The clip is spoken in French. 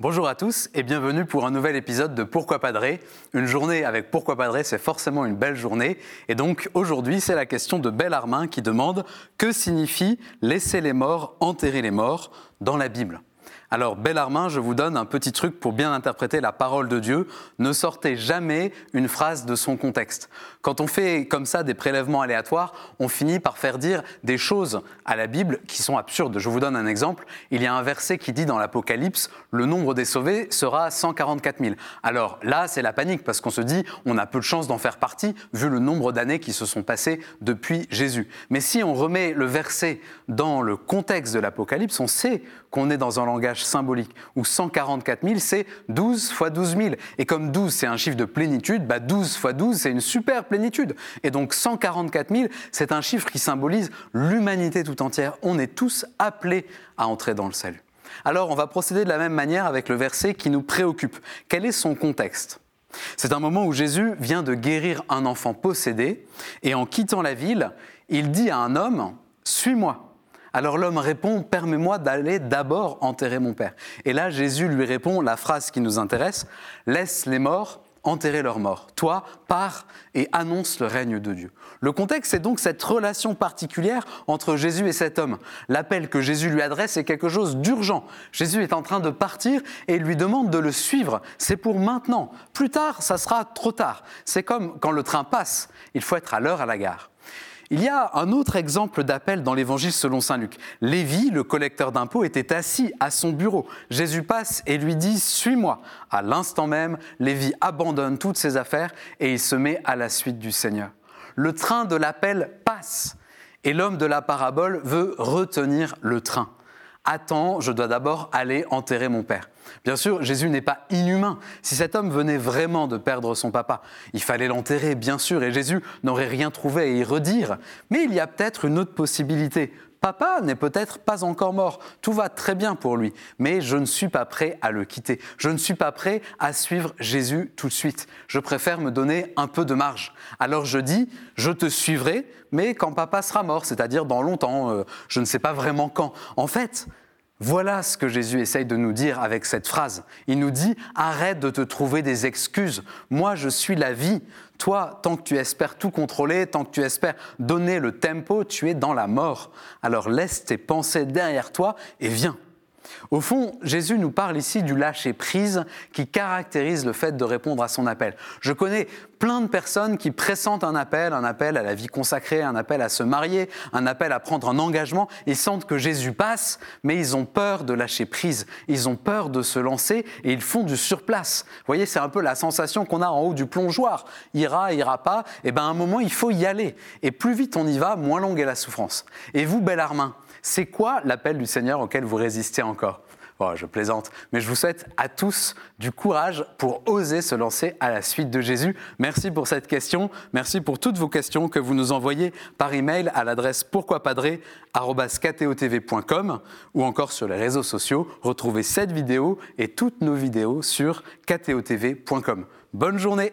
Bonjour à tous et bienvenue pour un nouvel épisode de Pourquoi Padré. Une journée avec Pourquoi Padré, c'est forcément une belle journée. Et donc aujourd'hui, c'est la question de Bellarmin qui demande Que signifie laisser les morts enterrer les morts dans la Bible alors, Bellarmin, je vous donne un petit truc pour bien interpréter la parole de Dieu. Ne sortez jamais une phrase de son contexte. Quand on fait comme ça des prélèvements aléatoires, on finit par faire dire des choses à la Bible qui sont absurdes. Je vous donne un exemple. Il y a un verset qui dit dans l'Apocalypse, le nombre des sauvés sera 144 000. Alors là, c'est la panique parce qu'on se dit, on a peu de chances d'en faire partie vu le nombre d'années qui se sont passées depuis Jésus. Mais si on remet le verset dans le contexte de l'Apocalypse, on sait qu'on est dans un langage symbolique, où 144 000, c'est 12 fois 12 000. Et comme 12, c'est un chiffre de plénitude, bah 12 fois 12, c'est une super plénitude. Et donc 144 000, c'est un chiffre qui symbolise l'humanité tout entière. On est tous appelés à entrer dans le salut. Alors on va procéder de la même manière avec le verset qui nous préoccupe. Quel est son contexte? C'est un moment où Jésus vient de guérir un enfant possédé et en quittant la ville, il dit à un homme, Suis-moi. Alors l'homme répond, Permets-moi d'aller d'abord enterrer mon père. Et là, Jésus lui répond la phrase qui nous intéresse, Laisse les morts enterrer leurs morts. Toi, pars et annonce le règne de Dieu. Le contexte, c'est donc cette relation particulière entre Jésus et cet homme. L'appel que Jésus lui adresse est quelque chose d'urgent. Jésus est en train de partir et lui demande de le suivre. C'est pour maintenant. Plus tard, ça sera trop tard. C'est comme quand le train passe. Il faut être à l'heure à la gare. Il y a un autre exemple d'appel dans l'évangile selon saint Luc. Lévi, le collecteur d'impôts, était assis à son bureau. Jésus passe et lui dit Suis-moi. À l'instant même, Lévi abandonne toutes ses affaires et il se met à la suite du Seigneur. Le train de l'appel passe et l'homme de la parabole veut retenir le train. Attends, je dois d'abord aller enterrer mon père. Bien sûr, Jésus n'est pas inhumain. Si cet homme venait vraiment de perdre son papa, il fallait l'enterrer, bien sûr, et Jésus n'aurait rien trouvé à y redire. Mais il y a peut-être une autre possibilité. Papa n'est peut-être pas encore mort, tout va très bien pour lui, mais je ne suis pas prêt à le quitter. Je ne suis pas prêt à suivre Jésus tout de suite. Je préfère me donner un peu de marge. Alors je dis, je te suivrai, mais quand papa sera mort, c'est-à-dire dans longtemps, euh, je ne sais pas vraiment quand. En fait, voilà ce que Jésus essaye de nous dire avec cette phrase. Il nous dit, arrête de te trouver des excuses. Moi, je suis la vie. Toi, tant que tu espères tout contrôler, tant que tu espères donner le tempo, tu es dans la mort. Alors laisse tes pensées derrière toi et viens. Au fond, Jésus nous parle ici du lâcher-prise qui caractérise le fait de répondre à son appel. Je connais plein de personnes qui pressentent un appel, un appel à la vie consacrée, un appel à se marier, un appel à prendre un engagement. Ils sentent que Jésus passe, mais ils ont peur de lâcher prise. Ils ont peur de se lancer et ils font du surplace. Vous voyez, c'est un peu la sensation qu'on a en haut du plongeoir. Ira, ira pas. Et eh ben, à un moment, il faut y aller. Et plus vite on y va, moins longue est la souffrance. Et vous, Bellarmin, c'est quoi l'appel du Seigneur auquel vous résistez encore? Oh, je plaisante, mais je vous souhaite à tous du courage pour oser se lancer à la suite de Jésus. Merci pour cette question, merci pour toutes vos questions que vous nous envoyez par email à l'adresse pourquoipadré@kto.tv.com ou encore sur les réseaux sociaux. Retrouvez cette vidéo et toutes nos vidéos sur ktotv.com. Bonne journée